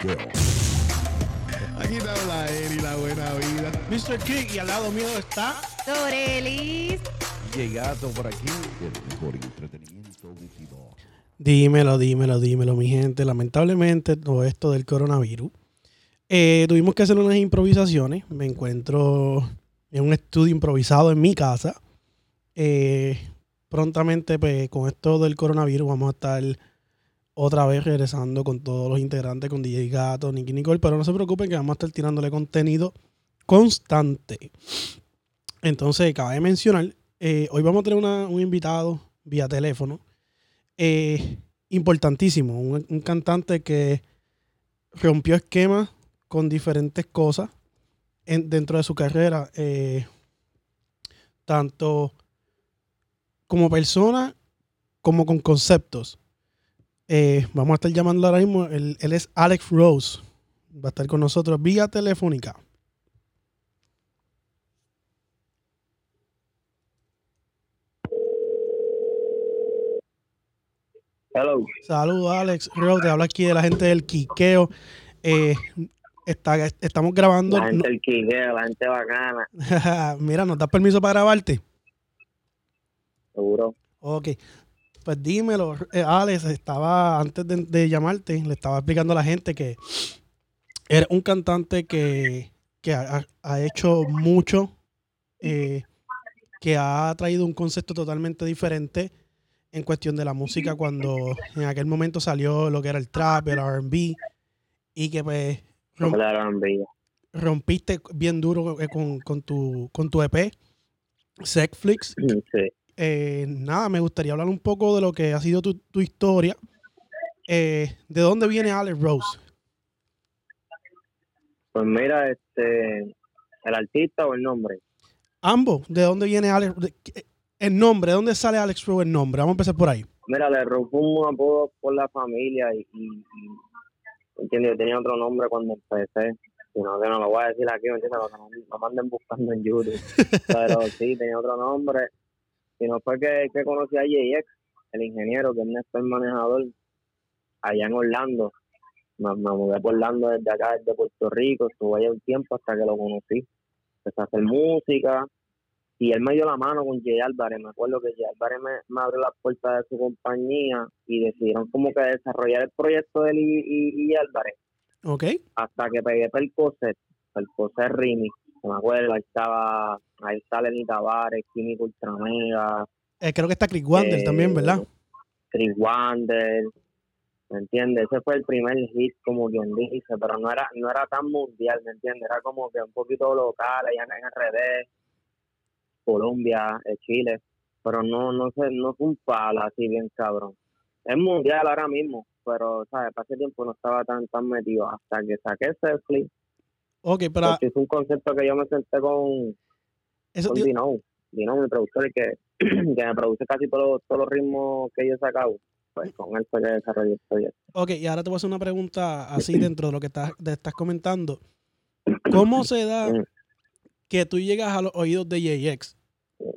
Aquí está la Eri, la buena vida. Mr. King y al lado mío está Dorelis. Llegado por aquí, el mejor entretenimiento auditivo. Dímelo, dímelo, dímelo, mi gente. Lamentablemente, todo esto del coronavirus. eh, tuvimos que hacer unas improvisaciones. Me encuentro en un estudio improvisado en mi casa. Eh, prontamente, pues, con esto del coronavirus, vamos a estar otra vez regresando con todos los integrantes, con DJ Gato, Nicky Nicole. Pero no se preocupen que vamos a estar tirándole contenido constante. Entonces, cabe mencionar, eh, hoy vamos a tener una- un invitado vía teléfono eh, importantísimo. Un, un cantante que rompió esquemas con diferentes cosas en- dentro de su carrera, eh, tanto como persona como con conceptos. Eh, vamos a estar llamando ahora mismo, él, él es Alex Rose. Va a estar con nosotros vía telefónica. Hello. Saludos, Alex Rose. Te habla aquí de la gente del Quiqueo. Eh, está- estamos grabando. La gente del quiqueo, la gente bacana, Mira, ¿nos das permiso para grabarte? seguro. Ok. Pues dímelo, eh, Alex, estaba, antes de, de llamarte, le estaba explicando a la gente que eres un cantante que, que ha, ha hecho mucho, eh, que ha traído un concepto totalmente diferente en cuestión de la música cuando en aquel momento salió lo que era el trap, el R&B, y que pues rompiste bien duro eh, con, con tu, con tu EP, Sexflix. Sí. Eh, nada, me gustaría hablar un poco de lo que ha sido tu, tu historia. Eh, ¿De dónde viene Alex Rose? Pues mira, este, el artista o el nombre. Ambos, ¿de dónde viene Alex? qué- el nombre, ¿de dónde sale Alex Rose el nombre? Vamos a empezar por ahí. Mira, le robó un apodo por la familia y, y, y entiendo, yo tenía otro nombre cuando empecé. Sino que no lo voy a decir aquí, ¿me entiendes? No me manden buscando en YouTube. Pero sí, tenía otro nombre. Y no fue que, que conocí a JX, el ingeniero, que es Néstor manejador, allá en Orlando. Me, me mudé por Orlando desde acá, desde Puerto Rico. Estuve allá un tiempo hasta que lo conocí. Empecé a hacer música. Y él me dio la mano con Jay Álvarez. Me acuerdo que Jay Álvarez me, me abrió las puertas de su compañía y decidieron como que desarrollar el proyecto de él y, y, y Álvarez ¿Ok? hasta que pegué Percocet, Percocet Remix, me acuerdo, ahí estaba, ahí está Lenny Tavares, Químico Ultramega, Eh, creo que está Chris Wander Eh, también, ¿verdad? Chris Wander, ¿me entiendes? Ese fue el primer hit, como quien dice, pero no era no era tan mundial, ¿me entiendes? Era como que un poquito local, allá en RD, Colombia, eh, Chile, pero no no sé, no fue un palo así bien cabrón. Es mundial ahora mismo, pero, ¿sabes? Para ese tiempo no estaba tan tan metido hasta que saqué ese flip Ok, pero porque es un concepto que yo me senté con, eso con te- Dino, Dino, mi productor, el que, que me produce casi todos los, todos los ritmos que yo he sacado. Pues con él fue que desarrollé el proyecto. Ok, y ahora te voy a hacer una pregunta así dentro de lo que estás, de- estás comentando. ¿Cómo se da que tú llegas a los oídos de JX?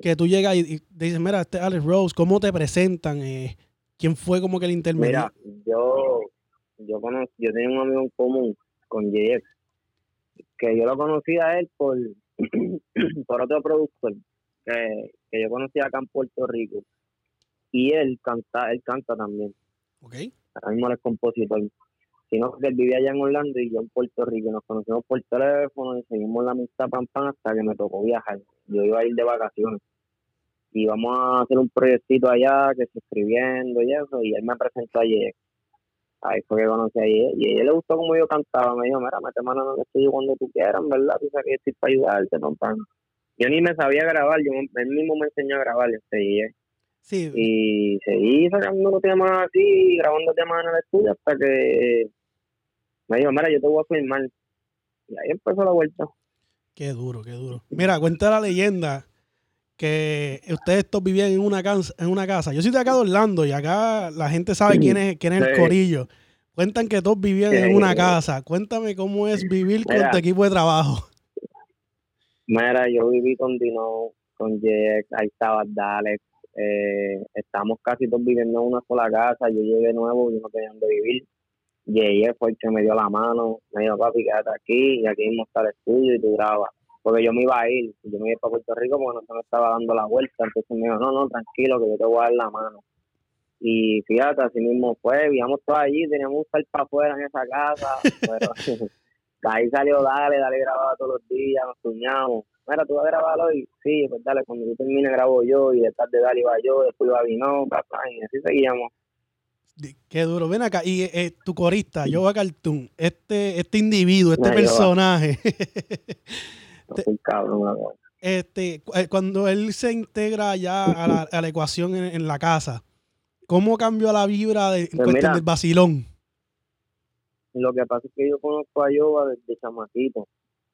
Que tú llegas y, y dices, mira, este es Alex Rose, ¿cómo te presentan? Eh, ¿Quién fue como que el intermedio? Mira, yo, yo, conocí, yo tenía un amigo en común con JX, que yo lo conocí a él por, por otro productor que, que yo conocí acá en Puerto Rico. Y él canta, él canta también. Ok. ahora mismo él es compositor, sino que él vivía allá en Orlando y yo en Puerto Rico, nos conocimos por teléfono y seguimos la amistad pam pam hasta que me tocó viajar. Yo iba a ir de vacaciones y vamos a hacer un proyectito allá que se escribiendo y eso, y él me presentó ayer. Ahí fue que conocí a ella y a ella le gustó como yo cantaba, me dijo, mira, mete mano en el estudio cuando tú quieras, ¿verdad? Tú sabes que estoy para ayudarte, pam. Yo ni me sabía grabar, yo, él mismo me enseñó a grabar y Sí, y seguí sacando temas así, grabando temas en el estudio hasta que me dijo, mira, yo te voy a filmar. Y ahí empezó la vuelta. qué duro, qué duro. Mira, cuenta la leyenda que ustedes todos vivían en una, casa, en una casa. Yo soy de acá de Orlando y acá la gente sabe quién es, quién es el corillo. Cuentan que todos vivían en una casa. Cuéntame cómo es vivir con tu equipo de trabajo. Mira, yo viví con Dino, con Jex, ahí estaba Dalex, eh, estamos casi todos viviendo en una sola casa, yo llegué nuevo, yo no tenía donde vivir, Yeye fue el que me dio la mano, me dijo, papi, quédate aquí y aquí mismo está el estudio y tú grabas. Porque yo me iba a ir, yo me iba para Puerto Rico porque no se me estaba dando la vuelta, entonces me dijo, no, no, tranquilo, que yo te voy a dar la mano. Y fíjate, así mismo fue, vivíamos todos allí, teníamos estar para afuera en esa casa, pero ahí salió Dale, Dale grababa todos los días, nos tuñamos. Mira, tú vas a grabar hoy, sí, pues dale, cuando yo termine grabo yo, y detrás de Dale iba yo, después iba Vino, papá, y así seguíamos. Qué duro. Ven acá. Y eh, tu corista, Yoba Cartoon, este, este individuo, este personaje, No fui cabrón, este, eh, cuando él se integra ya a la, a la ecuación en, en la casa, ¿cómo cambió la vibra de, en Pues cuestión mira. del vacilón? Lo que pasa es que yo conozco a Yoba desde chamaquito,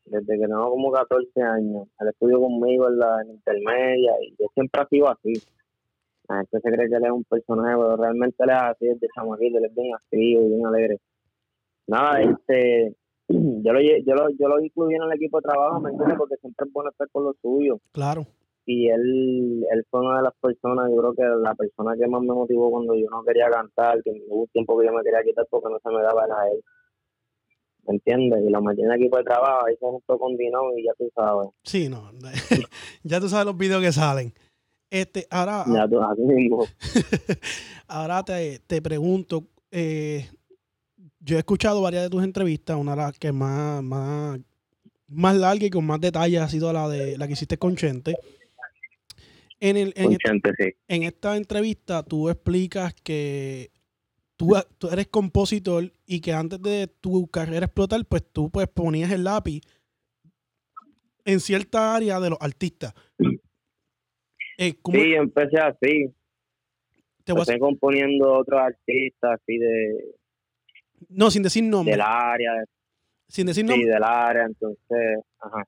desde que tengo como 14 años. Él estudió conmigo en la en intermedia y yo siempre ha sido así. La gente se cree que él es un personaje, pero realmente él es así desde chamaquito, él es bien activo y bien alegre. Nada, este, yo lo, yo lo, yo lo incluí en el equipo de trabajo, ¿me entiendes? Porque siempre es bueno estar con los suyos. Claro. y él, él fue una de las personas, yo creo que la persona que más me motivó cuando yo no quería cantar, que hubo un tiempo que yo me quería quitar porque no se me daba era él. ¿Me entiendes? Y lo metí en el equipo de trabajo, ahí se juntó con Dino y ya tú sabes. Sí, no. ya tú sabes los videos que salen. Este, ahora, Ya tú, ahora te, te pregunto, eh, yo he escuchado varias de tus entrevistas, una de las que más, más, más larga y con más detalles ha sido la de la que hiciste con Chente. En, el, en, Chente, sí. en esta entrevista tú explicas que tú, tú eres compositor y que antes de tu carrera explotar, pues tú pues ponías el lápiz en cierta área de los artistas. Eh, ¿cómo Sí, yo empecé así. te a- Empecé componiendo otros artistas así de, no, sin decir nombre. del área, Sin decir sí, nombre. del área, entonces, ajá.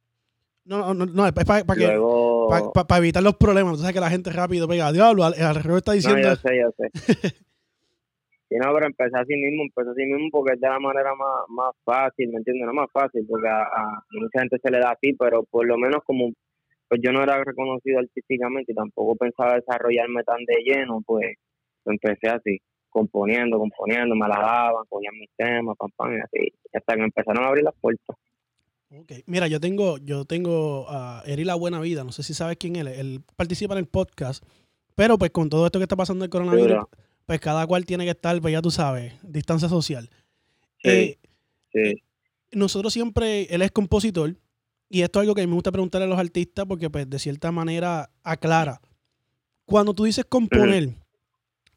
No, no, no, es para que Luego, pa- pa- evitar los problemas. Sabes que la gente rápido pega, diablo, al- alrededor está No, diciendo. yo sé, yo sé. Sí, no, pero empecé así mismo, empecé así mismo porque es de la manera más, más fácil, ¿me entiendes? No más fácil, porque a, a mucha gente se le da así, pero por lo menos como pues yo no era reconocido artísticamente y tampoco pensaba desarrollarme tan de lleno, pues empecé así, componiendo, componiendo, me la daban, cogían mis temas, pam, pam, y así, hasta que me empezaron a abrir las puertas. Ok. Mira, yo tengo, yo tengo a Eri La Buena Vida, no sé si sabes quién él es. Él participa en el podcast, pero pues con todo esto que está pasando el coronavirus, pues cada cual tiene que estar, pues ya tú sabes, distancia social. Sí. Eh, Sí, nosotros siempre, él es compositor, y esto es algo que a mí me gusta preguntarle a los artistas porque pues de cierta manera aclara. Cuando tú dices componer,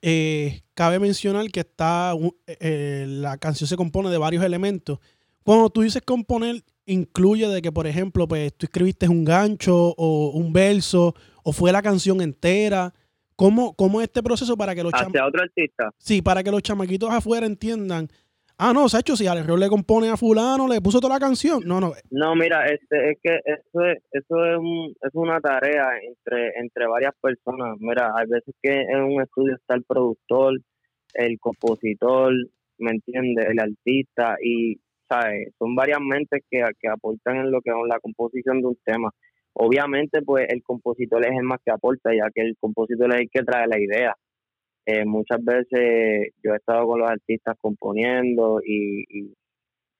eh, cabe mencionar que está eh, la canción se compone de varios elementos. Cuando tú dices componer, incluye de que, por ejemplo, pues tú escribiste un gancho o un verso o fue la canción entera. ¿Cómo, cómo es este proceso para que los cham- hacia otro artista. sí, para que los chamaquitos afuera entiendan? Ah, no, Sacho, si Alejandro le compone a fulano, le puso toda la canción. No, no, No, mira, este, es que eso es, eso es, un, es una tarea entre, entre varias personas. Mira, hay veces que en un estudio está el productor, el compositor, ¿me entiendes? El artista y, ¿sabes? Son varias mentes que, que aportan en lo que es la composición de un tema. Obviamente, pues el compositor es el más que aporta, ya que el compositor es el que trae la idea. Eh, muchas veces yo he estado con los artistas componiendo y, y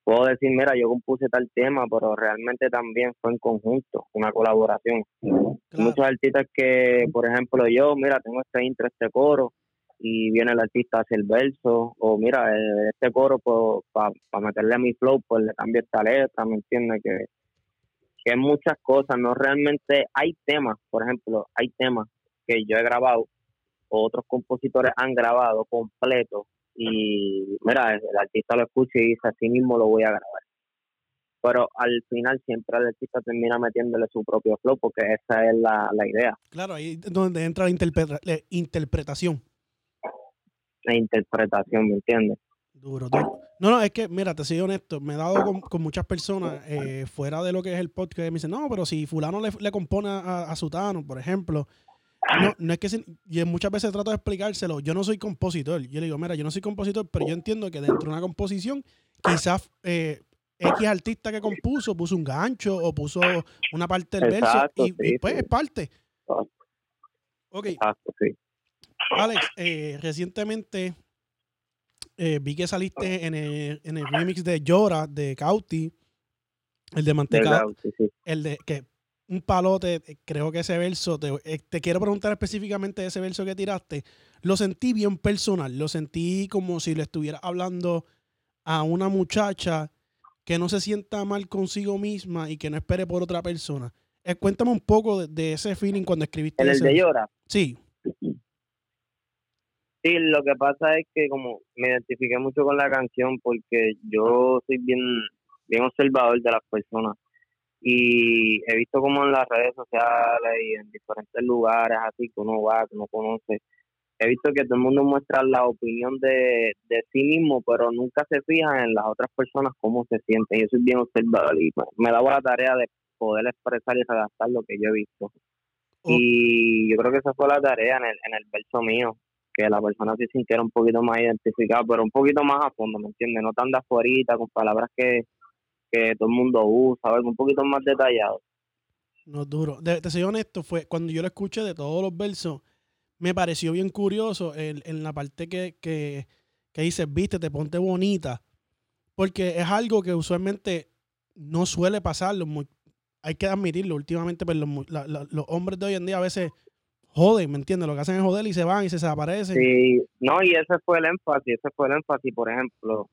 puedo decir, mira, yo compuse tal tema, pero realmente también fue en conjunto, una colaboración. Claro. Muchos artistas que, por ejemplo, yo, mira, tengo este intro, este coro, y viene el artista a hacer el verso, o mira, eh, este coro, pues, para meterle a mi flow, pues le cambio esta letra, ¿me entiendes? Que, que muchas cosas, no realmente, hay temas, por ejemplo, hay temas que yo he grabado, otros compositores han grabado completo, y mira, el artista lo escucha y dice, así mismo lo voy a grabar. Pero al final siempre el artista termina metiéndole su propio flow porque esa es la, la idea, Claro, ahí es donde entra la, interpreta- la interpretación. la interpretación, ¿me entiendes? Duro, duro. No, no, es que, mira, te soy honesto, me he dado con, con muchas personas eh, fuera de lo que es el podcast que me dicen, no, pero si fulano le, le compone a, a Sutano, por ejemplo, no, no es que, se- y muchas veces trato de explicárselo, yo no soy compositor, yo le digo, mira, yo no soy compositor, pero yo entiendo que dentro de una composición, quizás eh, X artista que compuso puso un gancho o puso una parte del Exacto, verso y, y sí, pues sí. es parte. Ok, Exacto, sí. Alex, eh, recientemente eh, vi que saliste en el, en el remix de Llora de Cauti, el de sí. el de que un palote, eh, creo que ese verso, te, eh, te quiero preguntar específicamente ese verso que tiraste, lo sentí bien personal, lo sentí como si le estuviera hablando a una muchacha que no se sienta mal consigo misma y que no espere por otra persona. Eh, cuéntame un poco de, de ese feeling cuando escribiste En el ese de. Llora. Sí, Sí, lo que pasa es que como me identifiqué mucho con la canción porque yo soy bien, bien observador de las personas y he visto como en las redes sociales y en diferentes lugares así que uno va, que uno conoce, he visto que todo el mundo muestra la opinión de, de sí mismo, pero nunca se fija en las otras personas cómo se sienten. Yo soy bien observador y pues, me daba la tarea de poder expresar y redactar lo que yo he visto. Y yo creo que esa fue la tarea en el, en el verso mío que la persona se sintiera un poquito más identificada, pero un poquito más a fondo, ¿me entiendes? No tan de afuera, con palabras que, que todo el mundo usa, algo un poquito más detallado. no es duro. De- te soy honesto, fue cuando yo lo escuché de todos los versos, me pareció bien curioso el- en la parte que, que, que dice, viste, te ponte bonita. Porque es algo que usualmente no suele pasar. los hay que admitirlo, últimamente pues, los, mu- la- la- los hombres de hoy en día a veces joden, ¿me entiendes? Lo que hacen es joder y se van y se desaparecen. Sí, no, y ese fue el énfasis, ese fue el énfasis, por ejemplo,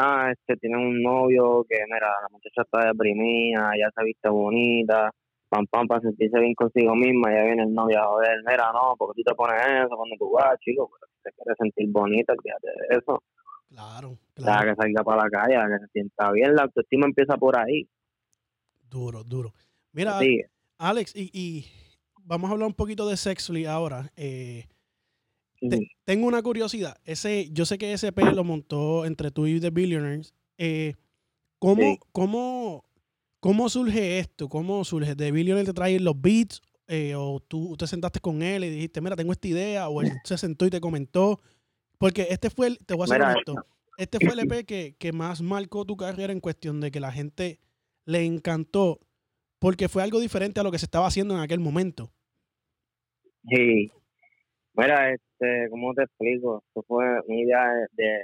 ah, este, tienen un novio que, mira, la muchacha está deprimida, ya se viste bonita, pam, pam, para sentirse bien consigo misma, ya viene el novio a joder, mira, no, porque tú te pones eso cuando tú vas, chico, pero si te quieres sentir bonita, fíjate de eso, Claro, claro. que salga para la calle, que se sienta bien, la autoestima empieza por ahí, Duro, duro. Mira, Alex, y, y vamos a hablar un poquito de Sexly ahora. Eh, te- tengo una curiosidad. Ese, yo sé que ese P lo montó entre tú y The Billionaires. Eh, ¿cómo, Sí. cómo, ¿Cómo surge esto? ¿Cómo surge? ¿The Billionaires te trae los beats? Eh, ¿O tú te sentaste con él y dijiste, mira, tengo esta idea? ¿O él se sentó y te comentó? Porque este fue el, te voy a ser Mira, honesto, este fue el EP que, que más marcó tu carrera en cuestión de que la gente le encantó porque fue algo diferente a lo que se estaba haciendo en aquel momento. Sí. Mira, este, ¿cómo te explico? Esto fue una idea de, de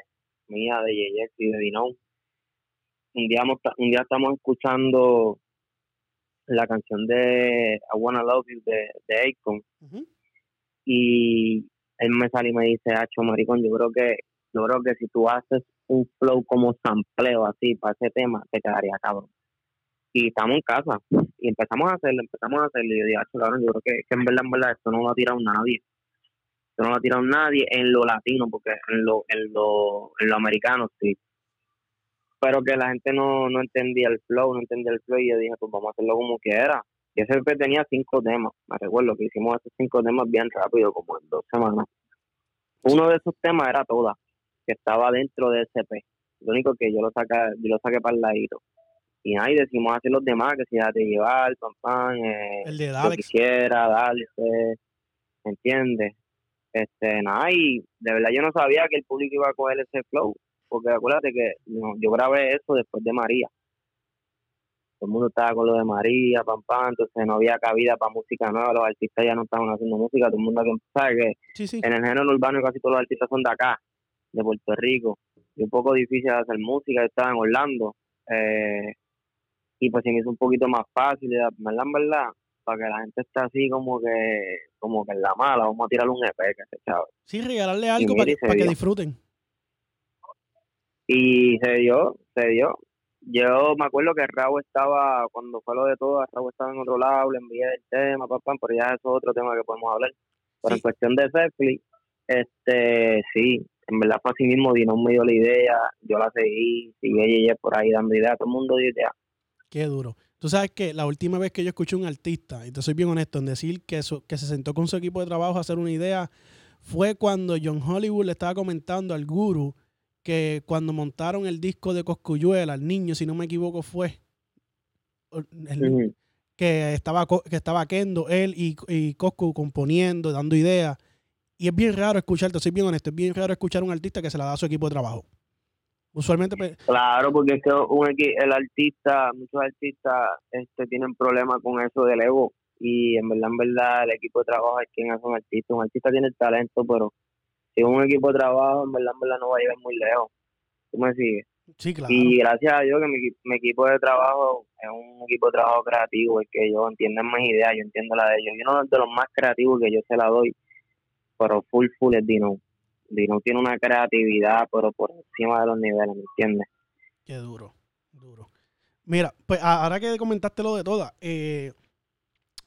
mía, de Yeyex y de Dinón. Un día, un día estamos escuchando la canción de I Wanna Love You de, de Akon y él me sale y me dice, Hacho, maricón, yo creo que yo creo que si tú haces un flow como sampleo así para ese tema, te quedaría cabrón. Y estamos en casa y empezamos a hacerlo, empezamos a hacerlo y yo dije, Hacho, cabrón, yo creo que, que en verdad, en verdad, esto no lo ha tirado nadie. Esto no lo ha tirado nadie en lo latino, porque en lo, en lo, en lo americano sí. Pero que la gente no, no entendía el flow, no entendía el flow y yo dije, pues vamos a hacerlo como quiera. Y ese EP tenía cinco temas, me recuerdo que hicimos esos cinco temas bien rápido, como en dos semanas. Uno de esos temas era Toda, que estaba dentro de ese EP. Lo único que yo lo saqué, yo lo saqué para el ladito. Y ahí decimos hacer los demás, que si te llevar, pam, pam, eh, El de lo Alex. quisiera, darle, ¿me entiendes? Este, nada, y de verdad yo no sabía que el público iba a coger ese flow, porque acuérdate que no, yo grabé eso después de María. Todo el mundo estaba con lo de María, pam, pam, entonces no había cabida para música nueva, los artistas ya no estaban haciendo música, todo el mundo sabe que Sí, sí. en el género urbano casi todos los artistas son de acá, de Puerto Rico, y un poco difícil hacer música, yo estaba en Orlando, eh, y pues se me hizo un poquito más fácil, ¿verdad? Verdad, para que la gente esté así como que, como que en la mala, vamos a tirar un EP, que se chavo. Sí, regalarle algo para y para que disfruten. Y se dio, se dio. Yo me acuerdo que Raúl estaba, cuando fue lo de todo, Raúl estaba en otro lado, le envié el tema, papá, pero ya eso es otro tema que podemos hablar. Pero Sí. en cuestión de Netflix, este, sí, en verdad fue así mismo, Dinón me dio la idea, yo la seguí, sigue ella por ahí dando ideas, todo el mundo dio ideas. Qué duro. Tú sabes que la última vez que yo escuché a un artista, y te soy bien honesto en decir que, su- que se sentó con su equipo de trabajo a hacer una idea, fue cuando John Hollywood le estaba comentando al guru que cuando montaron el disco de Coscuyuela, el niño, si no me equivoco, fue el- que estaba que estaba Kendo, él y, y Coscu componiendo, dando ideas. Y es bien raro escuchar, te soy bien honesto, es bien raro escuchar a un artista que se la da a su equipo de trabajo. Usualmente, pues, Claro, porque es que un el artista, muchos artistas este, tienen problemas con eso del ego y en verdad, en verdad, el equipo de trabajo es quien hace un artista. Un artista tiene el talento, pero si un equipo de trabajo, en verdad, en verdad no va a llegar muy lejos. ¿Tú me sigues? Sí, claro. Y gracias a Dios que mi, mi equipo de trabajo es un equipo de trabajo creativo, es que ellos entienden mis ideas, yo entiendo la de ellos. Y uno de los más creativos que yo se la doy, pero full, full es Dino. Dino tiene una creatividad, pero por encima de los niveles, ¿me entiendes? Qué duro, duro. Mira, pues ahora que comentaste lo de todas, eh,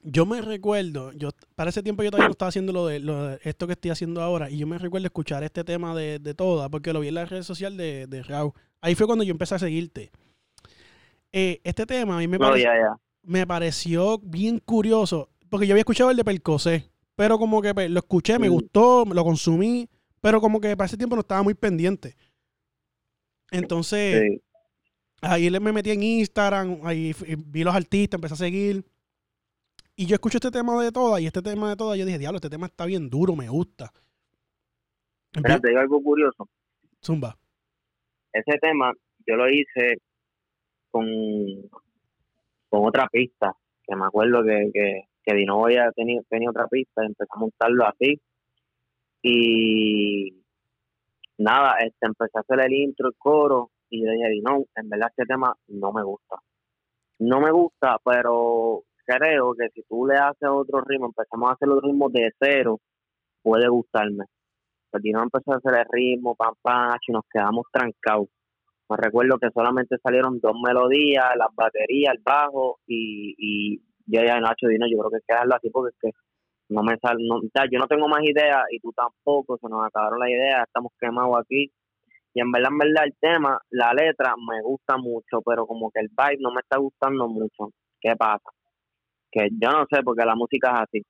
yo me recuerdo, yo para ese tiempo yo todavía no estaba haciendo lo de, lo de esto que estoy haciendo ahora, y yo me recuerdo escuchar este tema de, de todas, porque lo vi en la red social de, de Raúl. Ahí fue cuando yo empecé a seguirte. Eh, este tema a mí me, No, parece- ya, ya. me pareció bien curioso, porque yo había escuchado el de Percocé, pero como que pues, lo escuché, me Mm. gustó, lo consumí, pero como que para ese tiempo no estaba muy pendiente. Entonces, Sí. ahí le- me metí en Instagram, ahí f- vi los artistas, empecé a seguir. Y yo escucho este tema de todas, y este tema de todas, yo dije, diablo, este tema está bien duro, me gusta. Empie- te digo algo curioso. Zumba. ese tema yo lo hice con, con otra pista, que me acuerdo que, que, que Dino ya tenía, tenía otra pista, y empecé a montarlo así. Y nada, este, empecé a hacer el intro, el coro, y yo dije, Dino, en verdad este tema no me gusta. No me gusta, pero creo que si tú le haces otro ritmo, empezamos a hacer los ritmos de cero, puede gustarme. Pues Dino empezó a hacer el ritmo, pam, pam, y nos quedamos trancados. Me recuerdo que solamente salieron dos melodías, las baterías, el bajo, y, y yo ya Nacho Dino, yo creo que hay que dejarlo así porque es que no me sale, no, sea, yo no tengo más ideas y tú tampoco, se nos acabaron las ideas, estamos quemados aquí. Y en verdad, en verdad, el tema, la letra me gusta mucho, pero como que el vibe no me está gustando mucho. ¿Qué pasa? Que yo no sé, porque la música es así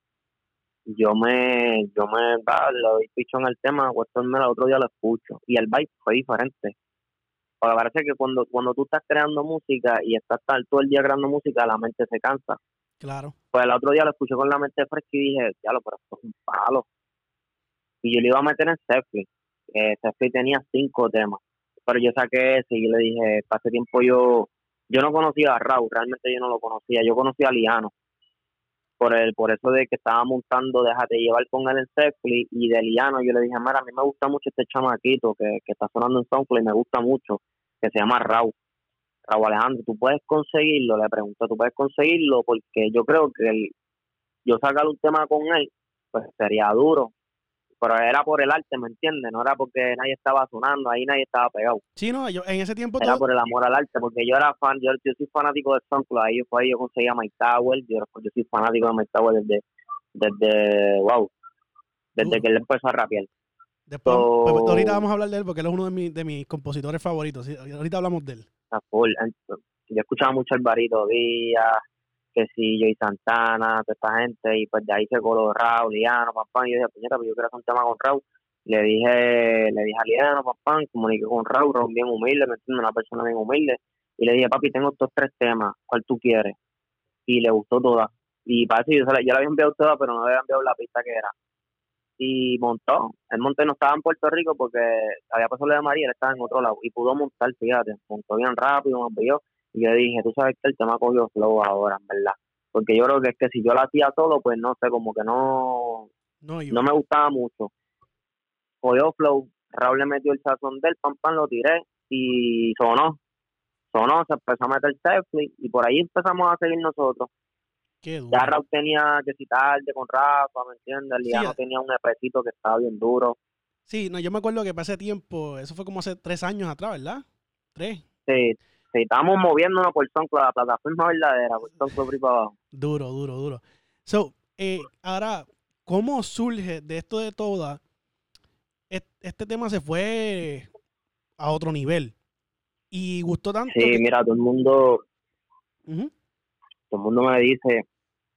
yo me, yo me va, le doy pichón al tema, cuestión el otro día lo escucho y el vibe fue diferente. Porque parece que cuando, cuando tú estás creando música y estás todo el día creando música, la mente se cansa. Claro. Pues el otro día lo escuché con la mente fresca y dije, ya lo, pero esto es un palo. Y yo le iba a meter en Sefli. Eh, tenía cinco temas, pero yo saqué ese y le dije, hace tiempo yo, yo no conocía a Raúl, realmente yo no lo conocía, yo conocía a Liano por el por eso de que estaba montando Déjate llevar con él en Sefli y de Liano yo le dije, mira, a mí me gusta mucho este chamaquito que, que está sonando en SoundCloud y me gusta mucho, que se llama Raúl. Raúl Alejandro, ¿tú puedes conseguirlo? Le pregunto, ¿tú puedes conseguirlo? Porque yo creo que el- yo sacar un tema con él, pues sería duro. Pero era por el arte, ¿me entiendes? No era porque nadie estaba sonando, ahí nadie estaba pegado. Sí, no, yo en ese tiempo Era todo- por el amor al arte, porque yo era fan, yo, yo soy fanático de SoundCloud, ahí fue ahí yo conseguí a Mike Tower, yo, yo soy fanático de Mike Tower desde, desde, wow, desde que él empezó a rapear. Después, So- pues, ahorita vamos a hablar de él porque él es uno de, mis- de mis compositores favoritos. ahorita hablamos de él. A full. Yo escuchaba mucho Alvarito Díaz, que sí, Joey Santana, toda esta gente, y pues de ahí se coló Raúl, Liano, papá, y yo dije, puñeta, pues yo quiero hacer un tema con Raúl. Le dije, le dije a Liano, papá, comuniqué con Raúl, Raúl bien humilde, me entiendes, una persona bien humilde, y le dije, papi, tengo estos tres temas, ¿cuál tú quieres? Y le gustó toda. Y parece que yo, la- yo le había enviado toda, pero no le había enviado la pista que era. Y montó. El monte no estaba en Puerto Rico porque había pasado lo de María, él estaba en otro lado. Y pudo montar, fíjate, montó bien rápido, me envió. Y yo dije, tú sabes que el tema cogió flow ahora, en verdad. Porque yo creo que es que si yo lo hacía solo, pues no sé, como que no, No, yo. no me gustaba mucho. Cogió flow, Raúl le metió el sazón del pam pam, lo tiré y sonó. Sonó, se empezó a meter Sefli y por ahí empezamos a seguir nosotros. Ya Raúl tenía que citarse con Rafa, ¿me entiendes? El Sí, Liano ya. tenía un epecito que estaba bien duro. Sí, no, yo me acuerdo que ese tiempo, eso fue como hace tres años atrás, ¿verdad? Tres. Sí, sí, estábamos moviéndonos por SoundCloud, la plataforma verdadera, por SoundCloud para abajo. Duro, duro, duro. So, eh, ahora, ¿cómo surge de esto de toda? est- Este tema se fue a otro nivel. Y gustó tanto. Sí, que- mira, todo el mundo, Ujú. Todo el mundo me dice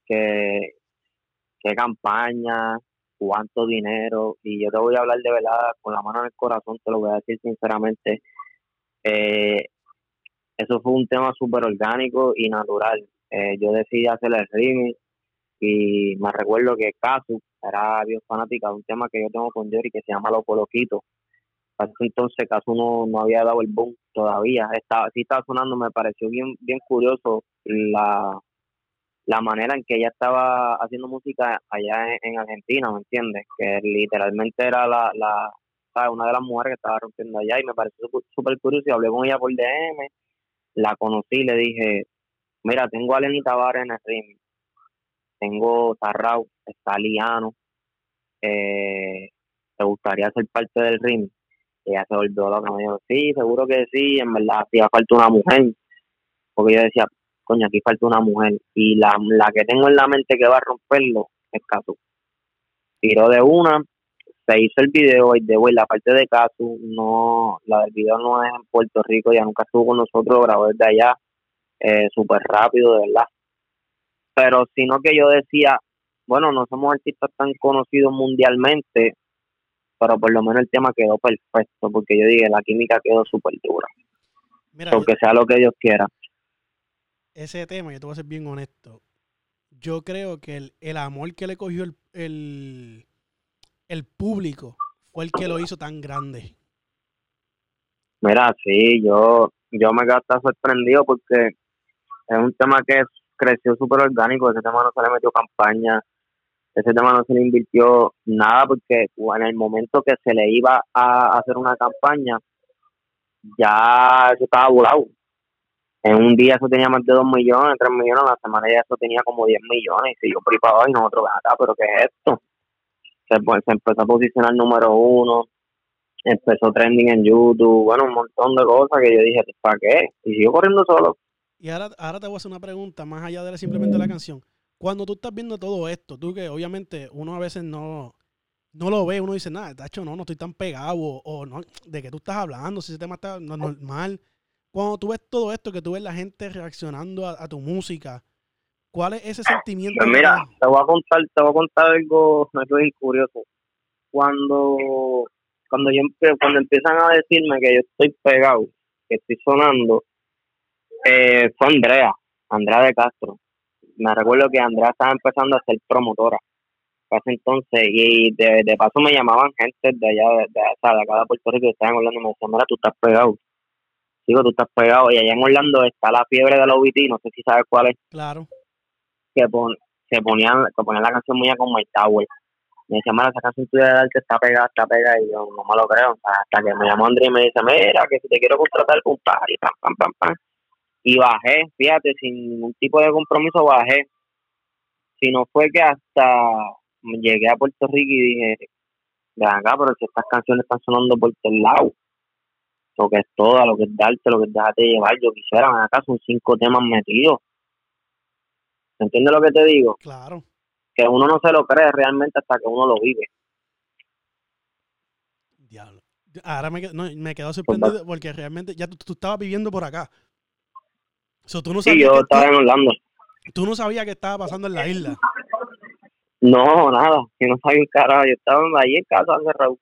que qué campaña, cuánto dinero, y yo te voy a hablar de verdad con la mano en el corazón, te lo voy a decir sinceramente. Eh, eso fue un tema súper orgánico y natural. Eh, yo decidí hacer el remix y me recuerdo que Casu era bien fanática de un tema que yo tengo con Jerry que se llama Los Coloquitos. Hasta ese entonces Casu no, no había dado el boom todavía. Estaba, sí estaba sonando, me pareció bien, bien curioso la la manera en que ella estaba haciendo música allá en, en Argentina, ¿me entiendes? Que literalmente era la, la una de las mujeres que estaba rompiendo allá y me pareció súper- curioso y hablé con ella por DM, la conocí y le dije, mira, tengo a Lenny Tavares en el remix, tengo Tarrau, está Liano, eh, ¿te gustaría ser parte del remix? Ella se volvió loca, me dijo, sí, seguro que sí, en verdad hacía falta una mujer, porque yo decía, coño, aquí falta una mujer, y la, la que tengo en la mente que va a romperlo es Casu. Tiró de una, se hizo el video y de güey, la parte de Casu, no, la del video no es en Puerto Rico, ya nunca estuvo con nosotros, grabó desde allá, eh, súper rápido, de verdad. Pero sino que yo decía, bueno, no somos artistas tan conocidos mundialmente, pero por lo menos el tema quedó perfecto, porque yo dije, la química quedó súper dura, Mira, yo- aunque sea lo que Dios quiera. ese tema, yo te voy a ser bien honesto. Yo creo que el, el amor que le cogió el, el, el público fue el que lo hizo tan grande. Mira, sí, yo, yo me quedé hasta sorprendido porque es un tema que creció súper orgánico, ese tema no se le metió campaña, ese tema no se le invirtió nada porque en el momento que se le iba a hacer una campaña, ya eso estaba volado. En un día eso tenía más de 2 millones, 3 millones, en la semana ya eso tenía como 10 millones, y yo ahí para abajo y nosotros, ven acá, pero ¿qué es esto? Se, pues, se empezó a posicionar número uno, empezó trending en YouTube, bueno, un montón de cosas que yo dije, ¿para qué? Y sigo corriendo solo. Y ahora, ahora te voy a hacer una pregunta, más allá de simplemente la canción. Cuando tú estás viendo todo esto, tú que obviamente uno a veces no, no lo ve, uno dice, nada, tacho, no, no estoy tan pegado, o, o no, de que tú estás hablando, si ese tema está no- normal. Cuando tú ves todo esto, que tú ves la gente reaccionando a, a tu música, ¿cuál es ese sentimiento? Pues mira, te- voy a contar, te voy a contar algo, algo bien curioso. Cuando, cuando yo cuando empiezan a decirme que yo estoy pegado, que estoy sonando, eh, fue Andrea, Andrea de Castro. Me recuerdo que Andrea estaba empezando a ser promotora. para ese entonces, y de, de paso me llamaban gente de allá, de, de, de acá de Puerto Rico, que estaban hablando y me decían, mira, tú estás pegado. Digo, tú estás pegado. Y allá en Orlando está la fiebre de la OBT, no sé si sabes cuál es Claro. que pon, se ponían, que ponían la canción muy como My Tower. Me decía, mira, esa canción tuya de arte está pegada, está pegada, y yo no me lo creo. O sea, hasta que me llamó Andrés y me dice, mira, que si te quiero contratar con un party, pam, pam, pam, pam. Y bajé, fíjate, sin ningún tipo de compromiso bajé. Si no fue que hasta llegué a Puerto Rico y dije, de acá, pero si estas canciones están sonando por todos lados, lo que es todo, lo que es darte, lo que es dejarte llevar, yo quisiera, ven acá son cinco temas metidos. ¿Entiendes lo que te digo? Claro. que uno no se lo cree realmente hasta que uno lo vive. Diablo. Ahora me, no, me quedo Pues sorprendido porque realmente ya tú, tú estabas viviendo por acá. So, tú, no Sí, yo estaba en Orlando. tú, no sabías qué estaba pasando en la isla. No, nada, yo no sabía un carajo, yo estaba ahí en casa encerrado,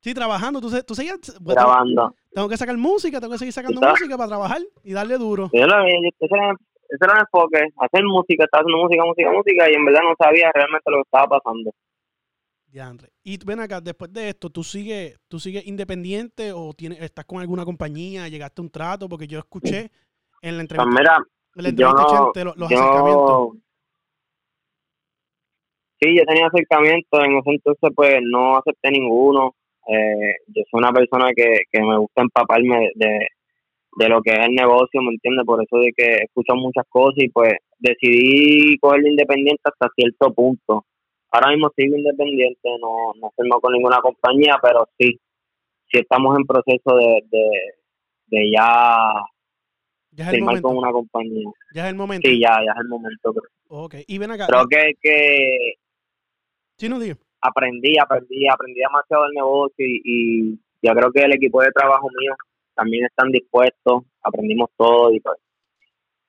Sí, trabajando. Tú, tú seguías. pues, grabando. Tengo que sacar música, tengo que seguir sacando Está- música para trabajar y darle duro. Yo lo- yo- ese, era, ese era el enfoque, hacer música, estaba haciendo música, música, música, y en verdad no sabía realmente lo que estaba pasando. Diandre. Y ven acá, después de esto, ¿tú sigues, tú sigues independiente o tienes, estás con alguna compañía? ¿Llegaste a un trato? Porque yo escuché en la Pues entrevista, mira, en la yo entrevista no, Chente, los, los acercamientos. yo, sí, yo tenía acercamientos, en ese entonces pues no acepté ninguno, eh, yo soy una persona que, que me gusta empaparme de, de lo que es el negocio, ¿me entiendes? Por eso de que escucho muchas cosas y pues decidí cogerlo independiente hasta cierto punto. Ahora mismo sigo independiente, no, no firmo con ninguna compañía, pero sí, sí estamos en proceso de, de, de ya Ya es el firmar momento. con una compañía. Ya es el momento. Sí, ya, ya es el momento. Creo, Ok. Y ven acá. creo que, que Sí, no digo. aprendí, aprendí, aprendí demasiado del negocio y, y yo creo que el equipo de trabajo mío también están dispuestos, aprendimos todo y pues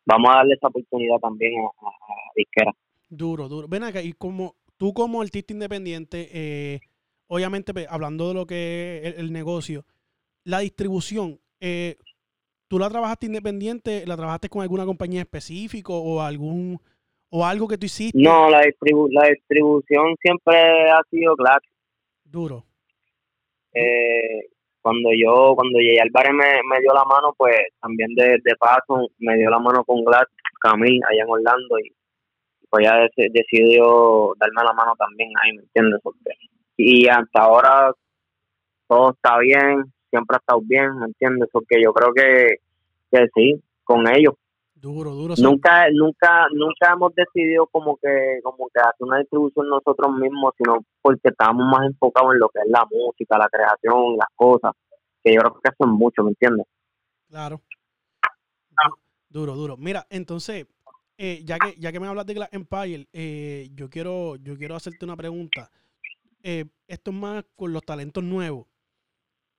vamos a darle esa oportunidad también a, a, a Disquera. Duro, duro. Ven acá, y como tú como artista independiente, eh, obviamente hablando de lo que es el, el negocio, la distribución, eh, ¿tú la trabajaste independiente? ¿La trabajaste con alguna compañía específica o algún o algo que tú hiciste? No, la, distribu la distribución siempre ha sido clase. Duro. Eh, cuando yo, cuando Jay Álvarez me, me dio la mano, pues también de, de paso me dio la mano con Glass Camil allá en Orlando y pues dec- decidió darme la mano también ahí, ¿me entiendes? Porque, y hasta ahora todo está bien, siempre ha estado bien, ¿me entiendes? Porque yo creo que, que sí, con ellos. Duro, duro. sí. Nunca, nunca, nunca hemos decidido como que, como que hacer una distribución nosotros mismos, sino porque estábamos más enfocados en lo que es la música, la creación, las cosas, que yo creo que es mucho, ¿me entiendes? Claro. Du- Duro, duro. Mira, entonces, eh, ya que ya que me hablas de Glass Empire, eh, yo quiero yo quiero hacerte una pregunta. Eh, esto es más con los talentos nuevos.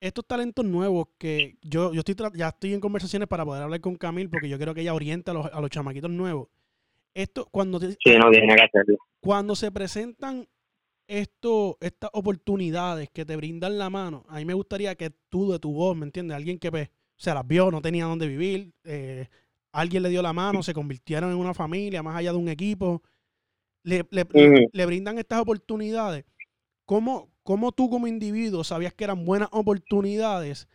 Estos talentos nuevos que yo, yo estoy ya estoy en conversaciones para poder hablar con Camil porque yo quiero que ella oriente a los, a los chamaquitos nuevos. Esto, cuando, te- Sí, no tiene que hacerlo. cuando se presentan esto, estas oportunidades que te brindan la mano, a mí me gustaría que tú de tu voz, ¿me entiendes? Alguien que pues, se las vio, no tenía dónde vivir, eh, alguien le dio la mano, se convirtieron en una familia, más allá de un equipo, le, le brindan estas oportunidades. ¿Cómo, ¿Cómo tú como individuo sabías que eran buenas oportunidades?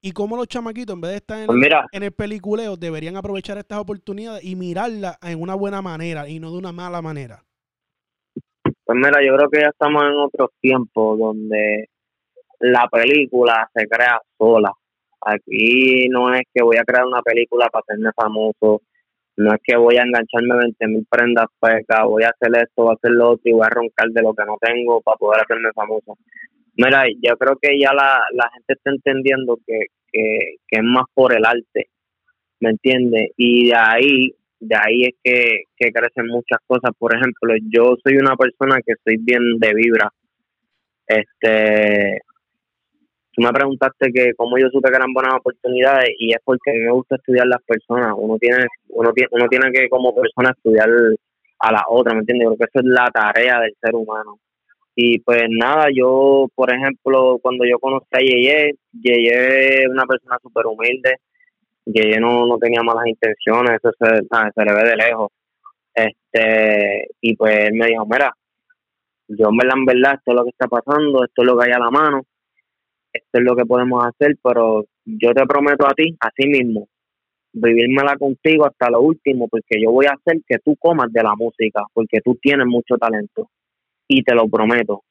Y cómo los chamaquitos, en vez de estar en, Pues mira, en el peliculeo, deberían aprovechar estas oportunidades y mirarlas en una buena manera y no de una mala manera. Pues mira, yo creo que ya estamos en otros tiempos donde la película se crea sola. Aquí no es que voy a crear una película para hacerme famoso, no es que voy a engancharme 20 mil prendas pecas, voy a hacer esto, voy a hacer lo otro y voy a roncar de lo que no tengo para poder hacerme famoso. Mira, yo creo que ya la, la gente está entendiendo que, que, que es más por el arte, ¿me entiendes? Y de ahí de ahí es que, que crecen muchas cosas. Por ejemplo, yo soy una persona que soy bien de vibra. Este, tú me preguntaste que cómo yo supe que eran buenas oportunidades y es porque me gusta estudiar las personas. Uno tiene, uno tiene, uno tiene que como persona estudiar a la otra, ¿me entiendes? Creo que eso es la tarea del ser humano. Y pues nada, yo, por ejemplo, cuando yo conocí a Yeye, Yeye es una persona súper humilde, Yeye no, no tenía malas intenciones, eso se, ah, se le ve de lejos. Este, y pues él me dijo, mira, yo en verdad, en verdad, esto es lo que está pasando, esto es lo que hay a la mano, esto es lo que podemos hacer, pero yo te prometo a ti, a ti mismo, vivírmela contigo hasta lo último, porque yo voy a hacer que tú comas de la música, porque tú tienes mucho talento, y te lo prometo.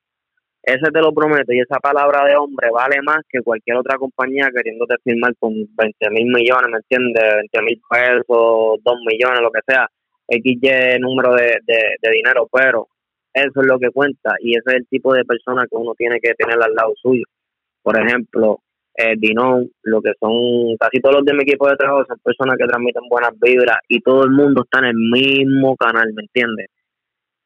Ese te lo prometo, y esa palabra de hombre vale más que cualquier otra compañía queriéndote firmar con 20 mil millones, ¿me entiendes? 20 mil pesos, 2 millones, lo que sea, XY número de, de dinero, pero eso es lo que cuenta y ese es el tipo de persona que uno tiene que tener al lado suyo. Por ejemplo, eh, Dinón, lo que son casi todos los de mi equipo de trabajo son personas que transmiten buenas vibras y todo el mundo está en el mismo canal, ¿me entiendes?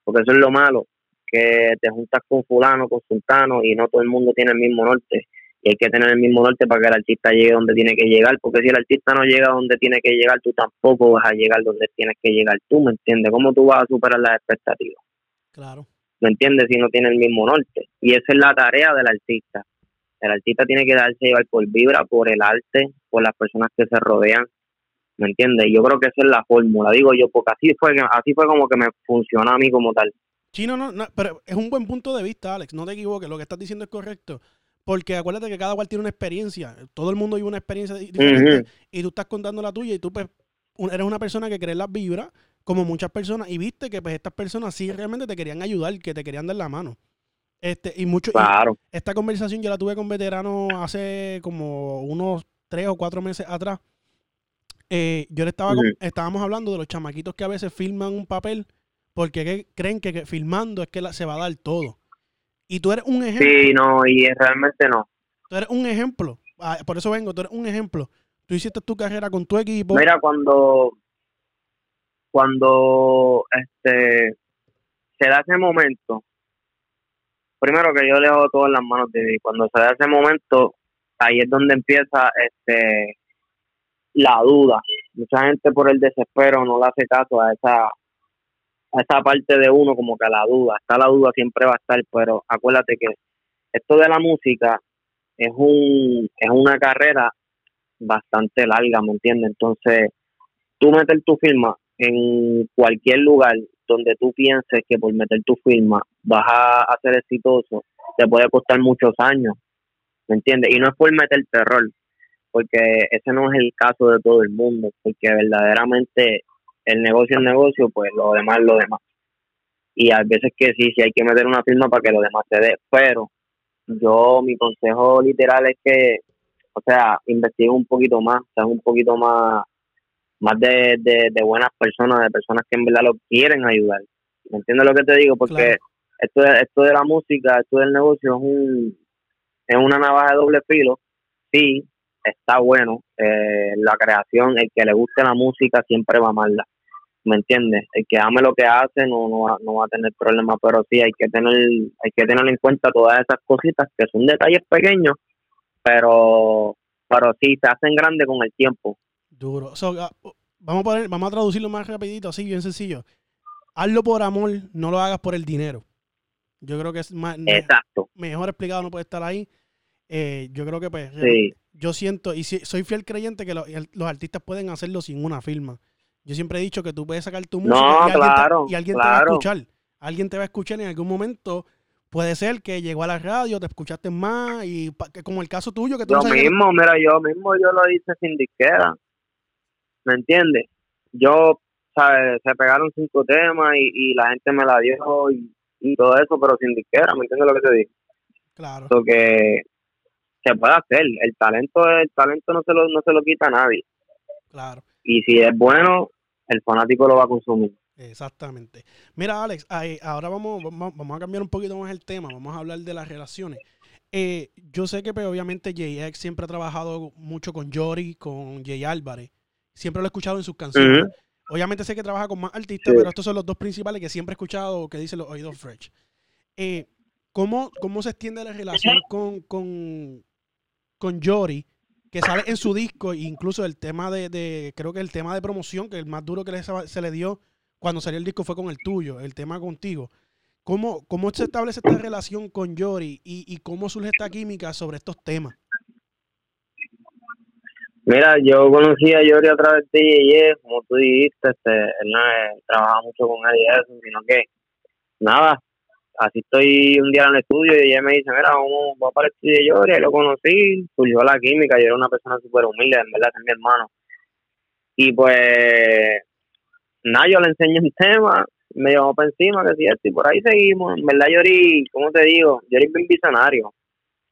Porque eso es lo malo, que te juntas con fulano, con sultano y no todo el mundo tiene el mismo norte. Y hay que tener el mismo norte para que el artista llegue donde tiene que llegar, porque si el artista no llega donde tiene que llegar, tú tampoco vas a llegar donde tienes que llegar tú, ¿me entiendes? ¿Cómo tú vas a superar las expectativas? Claro. ¿me entiendes? Si no tiene el mismo norte. Y esa es la tarea del artista. El artista tiene que darse llevar por vibra, por el arte, por las personas que se rodean, ¿me entiendes? Yo creo que esa es la fórmula, digo yo, porque así fue, así fue como que me funcionó a mí como tal. Sí, no, no, no, pero es un buen punto de vista, Alex. No te equivoques, lo que estás diciendo es correcto. Porque acuérdate que cada cual tiene una experiencia. Todo el mundo vive una experiencia di- diferente. Y tú estás contando la tuya y tú pues, eres una persona que cree en las vibras, como muchas personas, y viste que pues estas personas sí realmente te querían ayudar, que te querían dar la mano. Este, y mucho, y Claro, esta conversación yo la tuve con veteranos hace como unos tres o cuatro meses atrás. Eh, yo le estaba estábamos hablando de los chamaquitos que a veces filman un papel porque que- creen que, que filmando es que la- se va a dar todo. Y tú eres un ejemplo. sí, no, y realmente no. Tú eres un ejemplo. Ah, por eso vengo, tú eres un ejemplo. Tú hiciste tu carrera con tu equipo. Mira, cuando, cuando este se da ese momento, primero que yo le hago todo en las manos de Dios. Cuando se da ese momento, ahí es donde empieza este la duda. Mucha gente por el desespero no le hace caso a esa a esa parte de uno como que a la duda. Está la duda siempre va a estar, pero acuérdate que esto de la música es un es una carrera bastante larga, ¿me entiendes? Entonces, tú meter tu firma en cualquier lugar donde tú pienses que por meter tu firma vas a, a ser exitoso, te puede costar muchos años, ¿me entiendes? Y no es por meter terror, porque ese no es el caso de todo el mundo, porque verdaderamente el negocio es negocio, pues lo demás es lo demás. y a veces que sí, sí hay que meter una firma para que lo demás se dé, pero yo, mi consejo literal es que, o sea, investiguen un poquito más, sean un poquito más, más de, de, de buenas personas, de personas que en verdad lo quieren ayudar. ¿Me entiendes lo que te digo? Porque Claro. esto, de, esto de la música, esto del negocio es un es una navaja de doble filo. Sí, está bueno. eh, la creación, el que le guste la música siempre va a amarla. ¿Me entiendes? El que ame lo que hace no, no, va, no va a tener problema, pero sí hay que tener hay que tener en cuenta todas esas cositas que son detalles pequeños, pero pero sí se hacen grandes con el tiempo. Duro. So, ah, vamos, a poner, vamos a traducirlo más rapidito, así, bien sencillo. Hazlo por amor, no lo hagas por el dinero. Yo creo que es más, Exacto. mejor explicado, no puede estar ahí. Eh, yo creo que pues, Sí. yo siento, y si- soy fiel creyente que lo- los artistas pueden hacerlo sin una firma. Yo siempre he dicho que tú puedes sacar tu música No, y alguien, te, y alguien te va a escuchar. Alguien te va a escuchar en algún momento. Puede ser que llegó a la radio, te escuchaste más, y pa- que como el caso tuyo, que tú Yo no sabes que- mismo, mira, yo mismo yo lo hice sin disquera. ¿Me entiendes? Yo, ¿sabes? Se pegaron cinco temas y, y la gente me la dio y, y todo eso, pero sin disquera, ¿me entiendes lo que te digo? Claro, Eso que se puede hacer. El talento, el talento no se lo, no se lo quita a nadie. claro. Y si es bueno, el fanático lo va a consumir. Exactamente. Mira, Alex, ahí- ahora vamos, vamos, vamos a cambiar un poquito más el tema. Vamos a hablar de las relaciones. Eh, yo sé que pues, obviamente JX siempre ha trabajado mucho con Jory, con Jay Álvarez. Siempre lo he escuchado en sus canciones. Obviamente sé que trabaja con más artistas, Sí. pero estos son los dos principales que siempre he escuchado que dicen los oídos fresh. Eh, ¿cómo, ¿Cómo se extiende la relación con, con, con Jory? Que sale en su disco, e incluso el tema de, de- creo que el tema de promoción, que el más duro que le- se le dio cuando salió el disco fue con el tuyo, el tema contigo. ¿Cómo, cómo se establece esta relación con Jory y, y cómo surge esta química sobre estos temas? Mira, yo conocí a Yori a través de Yeye, como tú dijiste, este, él no eh, trabajaba mucho con él y eso, sino que, nada, así estoy un día en el estudio y ella me dice, mira, vamos, vamos para el estudio de Yori, ahí lo conocí, surgió la química, yo era una persona súper humilde, en verdad, es mi hermano. Y pues, nada, yo le enseño un tema, me llevó para encima, que sí, esto, y por ahí seguimos. En verdad, Yori, ¿cómo te digo? Yori es bien visionario.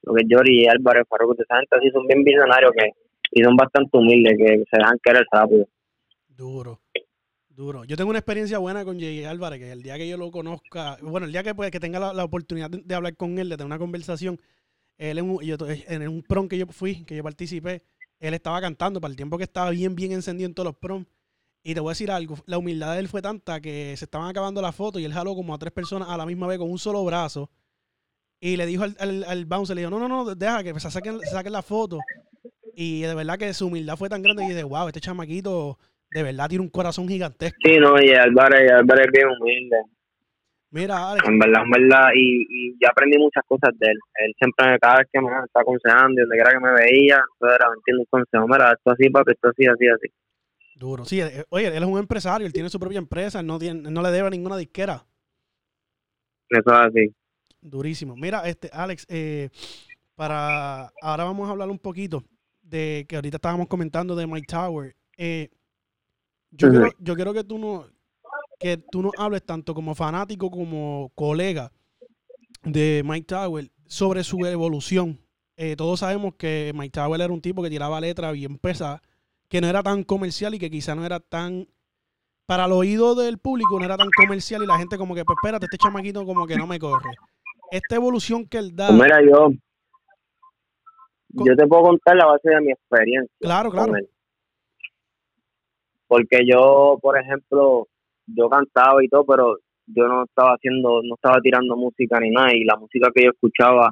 Lo que Yori y Álvarez Farruko, esa gente así son bien visionarios que y son bastante humildes, que se dejan querer rápido. Duro, duro. Yo tengo una experiencia buena con Jay Álvarez, que el día que yo lo conozca, bueno, el día que, pues, que tenga la, oportunidad de, hablar con él, de tener una conversación, él en un, yo, en un prom que yo fui, que yo participé, él estaba cantando para el tiempo que estaba bien, bien encendido en todos los prom. Y te voy a decir algo, la humildad de él fue tanta que se estaban acabando la foto y él jaló como a tres personas a la misma vez con un solo brazo. Y le dijo al, al, al bouncer, le dijo, no, no, no, deja que se saquen, saquen la foto. Y de verdad que su humildad fue tan grande y dije, wow, este chamaquito de verdad tiene un corazón gigantesco. Sí, no, y Álvarez, Álvarez es bien humilde, Mira, Alex, en verdad, en verdad, y, y yo aprendí muchas cosas de él. Él siempre, cada vez que me está aconsejando donde quiera que me veía, eso era, entiendo un consejo, mira, esto así, papi, esto así, así, así. duro. Sí, eh, oye, él es un empresario, él tiene su propia empresa, él no, tiene, él no le debe a ninguna disquera. Eso es así. Durísimo. Mira, este, Alex, eh, para ahora vamos a hablar un poquito de que ahorita estábamos comentando de Mike Tower. Eh, yo, quiero, yo quiero que tú no que tú nos hables tanto como fanático como colega de Mike Tower sobre su evolución. Eh, todos sabemos que Mike Tower era un tipo que tiraba letra bien pesada, que no era tan comercial y que quizá no era tan para el oído del público no era tan comercial y la gente como que, pues espérate, este chamaquito como que no me corre. Esta evolución que él da, Pues mira, yo, yo te puedo contar la base de mi experiencia. claro, con claro, él. Porque yo, por ejemplo, yo cantaba y todo, pero yo no estaba haciendo, no estaba tirando música ni nada, y la música que yo escuchaba,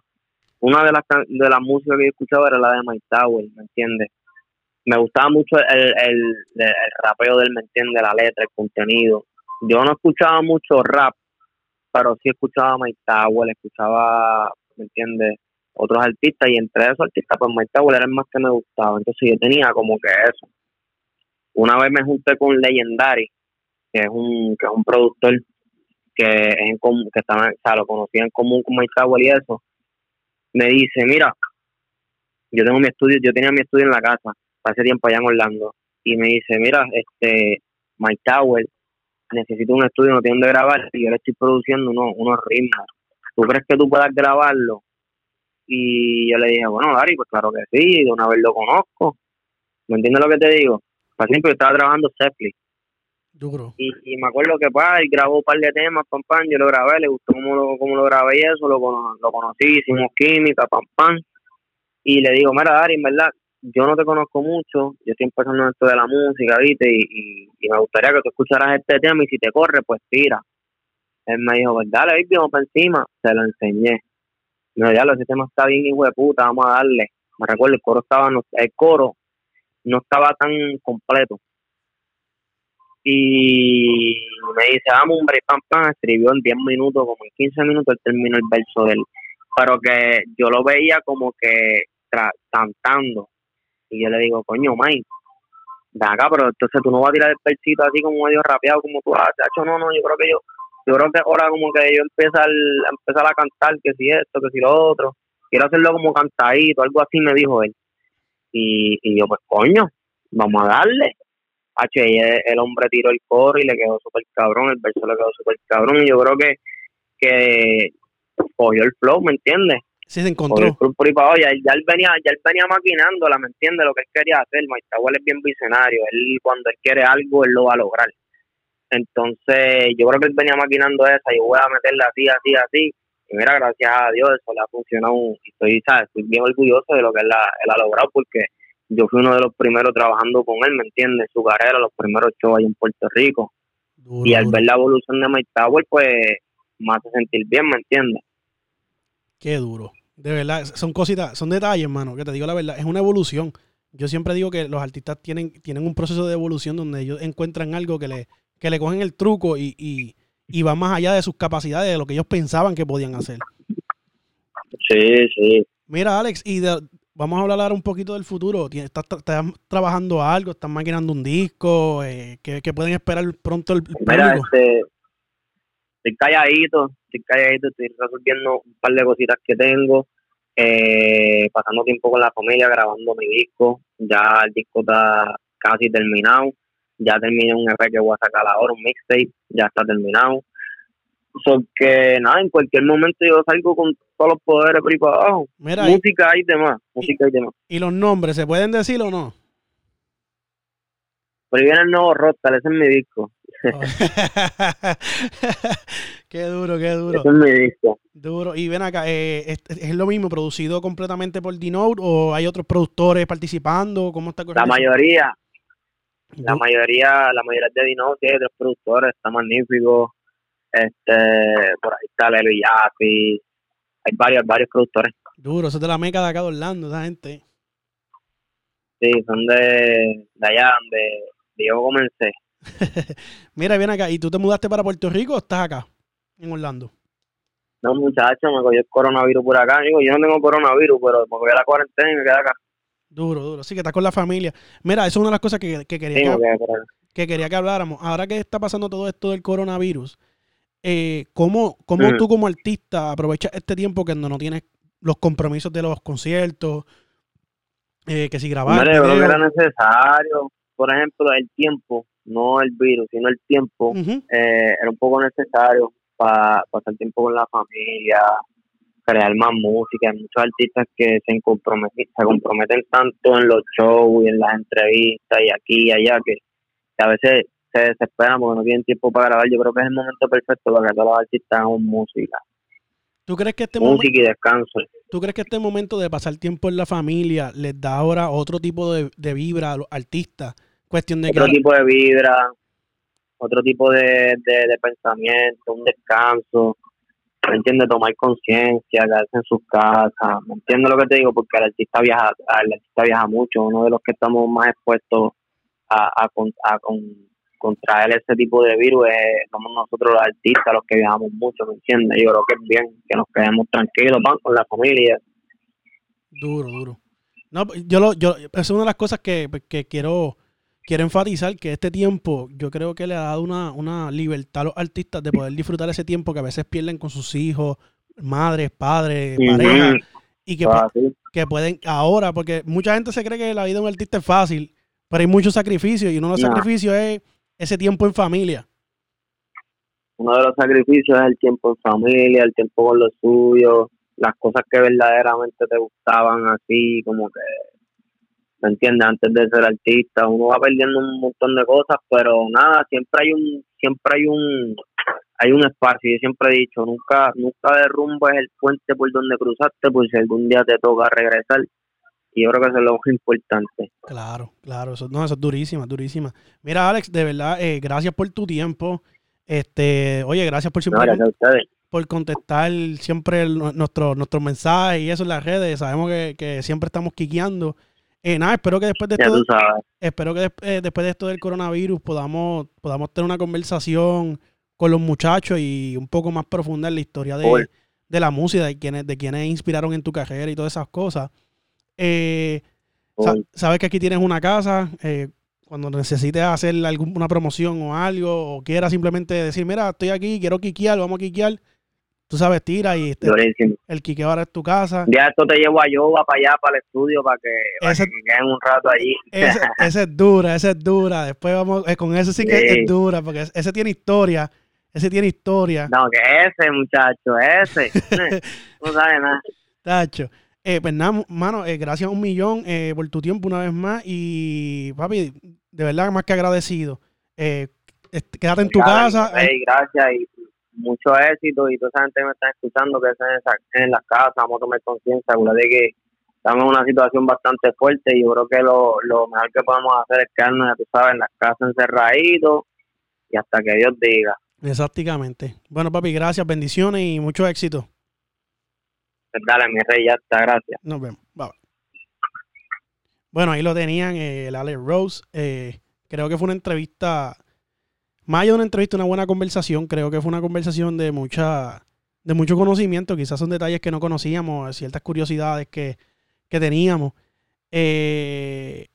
una de las de las músicas que yo escuchaba era la de Mike Tower, ¿me entiendes? Me gustaba mucho el, el, el rapeo de él, ¿me entiendes? La letra, el contenido. Yo no escuchaba mucho rap, pero sí escuchaba Mike Tower, escuchaba, ¿me entiendes? Otros artistas, y entre esos artistas, pues Mike Tower era el más que me gustaba. Entonces yo tenía como que eso. Una vez me junté con Legendary, que es un, que es un productor que es en común, que estaba, o sea, lo conocía en común con Mike Tower y eso. Me dice, mira, yo tengo mi estudio, yo tenía mi estudio en la casa, hace tiempo allá en Orlando, y me dice, mira, este, Mike Tower necesito un estudio, no tiene donde grabar, y yo le estoy produciendo unos, unos ritmos. ¿Tú crees que tú puedas grabarlo? Y yo le dije, bueno, Dari, pues claro que sí, de una vez lo conozco. ¿Me entiendes lo que te digo? Ejemplo, yo estaba trabajando Zeppelin Duro. y, y me acuerdo que pa, él grabó un par de temas, pam, pam, yo lo grabé, le gustó cómo lo, cómo lo grabé y eso, lo, lo conocí, hicimos química, pam, pam, y le digo, mira, Dari, en verdad, yo no te conozco mucho, yo estoy empezando en esto de la música, ¿viste? Y, y, y me gustaría que tú escucharas este tema y si te corre, pues tira. Él me dijo, pues dale, baby, vamos para encima. Se lo enseñé. Dijo, ya, ese tema está bien, hijo de puta, vamos a darle. Me recuerdo, el coro estaba, no- el coro no estaba tan completo. Y me dice, vamos, hombre, pam, pam, escribió en 10 minutos, como en 15 minutos, él terminó el verso de él. Pero que yo lo veía como que cantando. Y yo le digo, coño, Mike, de acá, pero entonces tú no vas a tirar el versito así como medio rapeado como tú haces. Hacho, no, no, yo creo que yo, yo creo que ahora como que yo empezar, empezar a cantar, que si esto, que si lo otro. Quiero hacerlo como cantadito, algo así me dijo él. Y, y yo, pues coño, vamos a darle. H, el, hombre tiró el coro y le quedó súper cabrón, el verso le quedó súper cabrón. Y yo creo que, que cogió el flow, ¿me entiendes? Sí, se encontró. por para abajo. Ya, ya él venía, ya él venía maquinándola, ¿me entiendes? Lo que él quería hacer. Tower es bien visionario. Él, cuando él quiere algo, él lo va a lograr. Entonces, yo creo que él venía maquinando esa. Yo voy a meterla así, así, así. Y mira, gracias a Dios, eso le ha funcionado. Y estoy, ¿sabes? estoy bien orgulloso de lo que él ha, él ha logrado porque yo fui uno de los primeros trabajando con él, ¿me entiendes? Su carrera, los primeros shows ahí en Puerto Rico. Duro, Y al duro. ver la evolución de Mike Tower, pues me hace sentir bien, ¿me entiendes? Qué duro. De verdad, son cositas, son detalles, hermano, que te digo la verdad, es una evolución. Yo siempre digo que los artistas tienen, tienen un proceso de evolución donde ellos encuentran algo que le, que le cogen el truco y, y, y va más allá de sus capacidades, de lo que ellos pensaban que podían hacer. Sí, sí. Mira, Alex, y de- vamos a hablar ahora un poquito del futuro. ¿Estás, tra- estás trabajando algo? ¿Estás maquinando un disco? Eh, ¿qué, qué pueden esperar pronto el, Mira, este, estoy calladito, estoy calladito, estoy resolviendo un par de cositas que tengo, eh, pasando tiempo con la familia, grabando mi disco, ya el disco está casi terminado, ya terminé un EP que voy a sacar ahora, un mixtape, ya está terminado. So que nada, en cualquier momento yo salgo con todos los poderes por ahí para abajo. Mira, y, música y demás, música y demás. y los nombres, ¿se pueden decir o no? Ahí viene el nuevo Rostal, ese es mi disco. qué duro, qué duro. Ese es mi disco. Duro. Y ven acá, eh, ¿es, es lo mismo producido completamente por D-Note o hay otros productores participando? ¿Cómo está La corriendo eso? mayoría, la mayoría, la mayoría de Dino tiene tres productores, está magnífico, este, por ahí está Lelo y Yapi, hay varios, varios productores, Duro, eso es de la meca de acá de Orlando, esa gente. sí, son de, de allá donde yo comencé. Mira, ven acá, ¿y tú te mudaste para Puerto Rico o estás acá, en Orlando? No, muchacho, me cogió el coronavirus por acá, digo, yo no tengo coronavirus, pero me cogí la cuarentena y me quedé acá. Duro, duro. Sí, que estás con la familia. Mira, eso es una de las cosas que, que quería Sí, que, quería que habláramos. Ahora que está pasando todo esto del coronavirus, eh, ¿cómo, cómo Ujú. tú como artista aprovechas este tiempo que no, no tienes los compromisos de los conciertos? Eh, que si grabar. Hombre, yo creo que era necesario, por ejemplo, el tiempo, no el virus, sino el tiempo, eh, era un poco necesario para pasar tiempo con la familia, crear más música. Hay muchos artistas que se comprometen, se comprometen tanto en los shows y en las entrevistas y aquí y allá que, que a veces se desesperan porque no tienen tiempo para grabar. Yo creo que es el momento perfecto para que todos los artistas hagan música, ¿Tú crees que este momento música y descanso. ¿Tú crees que este momento de pasar tiempo en la familia les da ahora otro tipo de, de vibra a los artistas? Cuestión de que Otro tipo de vibra, otro tipo de, de, de pensamiento, un descanso. ¿Me entiendes? Tomar conciencia, quedarse en sus casas, ¿me entiendes lo que te digo? Porque el artista viaja, el artista viaja mucho, uno de los que estamos más expuestos a, a, con- a con- contraer ese tipo de virus es, somos nosotros los artistas los que viajamos mucho, ¿me entiendes? Yo creo que es bien que nos quedemos tranquilos, van con la familia. Duro, duro. No, yo lo, yo, es una de las cosas que, que quiero, quiero enfatizar, que este tiempo yo creo que le ha dado una, una libertad a los artistas de poder disfrutar ese tiempo que a veces pierden con sus hijos, madres, padres, parejas, y que, Ah, sí. que pueden ahora, porque mucha gente se cree que la vida de un artista es fácil, pero hay muchos sacrificios y uno de los sacrificios es ese tiempo en familia. uno de los sacrificios es el tiempo en familia, el tiempo con los suyos, las cosas que verdaderamente te gustaban así, como que, ¿me entiendes? Antes de ser artista, uno va perdiendo un montón de cosas, pero nada, siempre hay un, siempre hay un, hay un espacio, yo siempre he dicho, nunca, nunca derrumbes el puente por donde cruzaste, por si algún día te toca regresar, y yo creo que eso es lo más importante. Claro, claro, eso, no, eso es durísima, durísima. Mira, Alex, de verdad, eh, gracias por tu tiempo. Este, oye, gracias por No, siempre gracias por contestar siempre el- nuestro, nuestros mensajes y eso en las redes. Sabemos que, que siempre estamos quiqueando. Eh, nada, espero que después de Ya esto, espero que eh, después de esto del coronavirus podamos, podamos tener una conversación con los muchachos y un poco más profunda en la historia de, de la música, de quienes, de quienes inspiraron en tu carrera y todas esas cosas. Eh, sa- sabes que aquí tienes una casa. cuando necesites hacer alguna promoción o algo, o quieras simplemente decir, mira, estoy aquí, quiero quiquear, vamos a quiquear. Tú sabes, tira y este- el quiqueo ahora es tu casa. Día esto te llevo a Yoba para allá, para el estudio, para que, para Ese- que queden un rato allí. Ese- es dura, esa es dura. Después vamos, eh, con ese sí que Sí. es dura, porque ese- ese tiene historia. Ese tiene historia. No, que ese muchacho, ese. no sabe nada. Tacho. Eh, pues nada, mano, eh, gracias un millón eh, por tu tiempo una vez más. Y, papi, de verdad, más que agradecido. Eh, quédate en tu casa. Rey, gracias y mucho éxito. Y toda esa gente que me está escuchando, que estén en, esa- en las casas, vamos a tomar conciencia. Acuérdate que estamos en una situación bastante fuerte y yo creo que lo, lo mejor que podemos hacer es quedarnos, ya tú sabes, en las casas encerraditos y hasta que Dios diga. Exactamente. Bueno, papi, gracias, bendiciones y mucho éxito. Pues dale, mi rey, ya está, gracias. Nos vemos. Bye, bye. Bueno, ahí lo tenían, eh, el Alex Rose. Eh, creo que fue una entrevista, más allá de una entrevista, una buena conversación. Creo que fue una conversación de mucha, de mucho conocimiento. Quizás son detalles que no conocíamos, ciertas curiosidades que, que teníamos. Eh,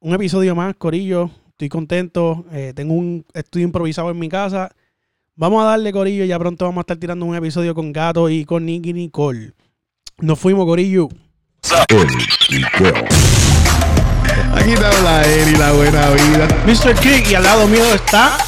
un episodio más, Corillo. Estoy contento. Eh, tengo un estudio improvisado en mi casa. Vamos a darle, Corillo. Ya pronto vamos a estar tirando un episodio con Gato y con Nicky Nicole. Nos fuimos, Corillo. Aquí te habla Eri, la buena vida. Mr. Kick y al lado mío está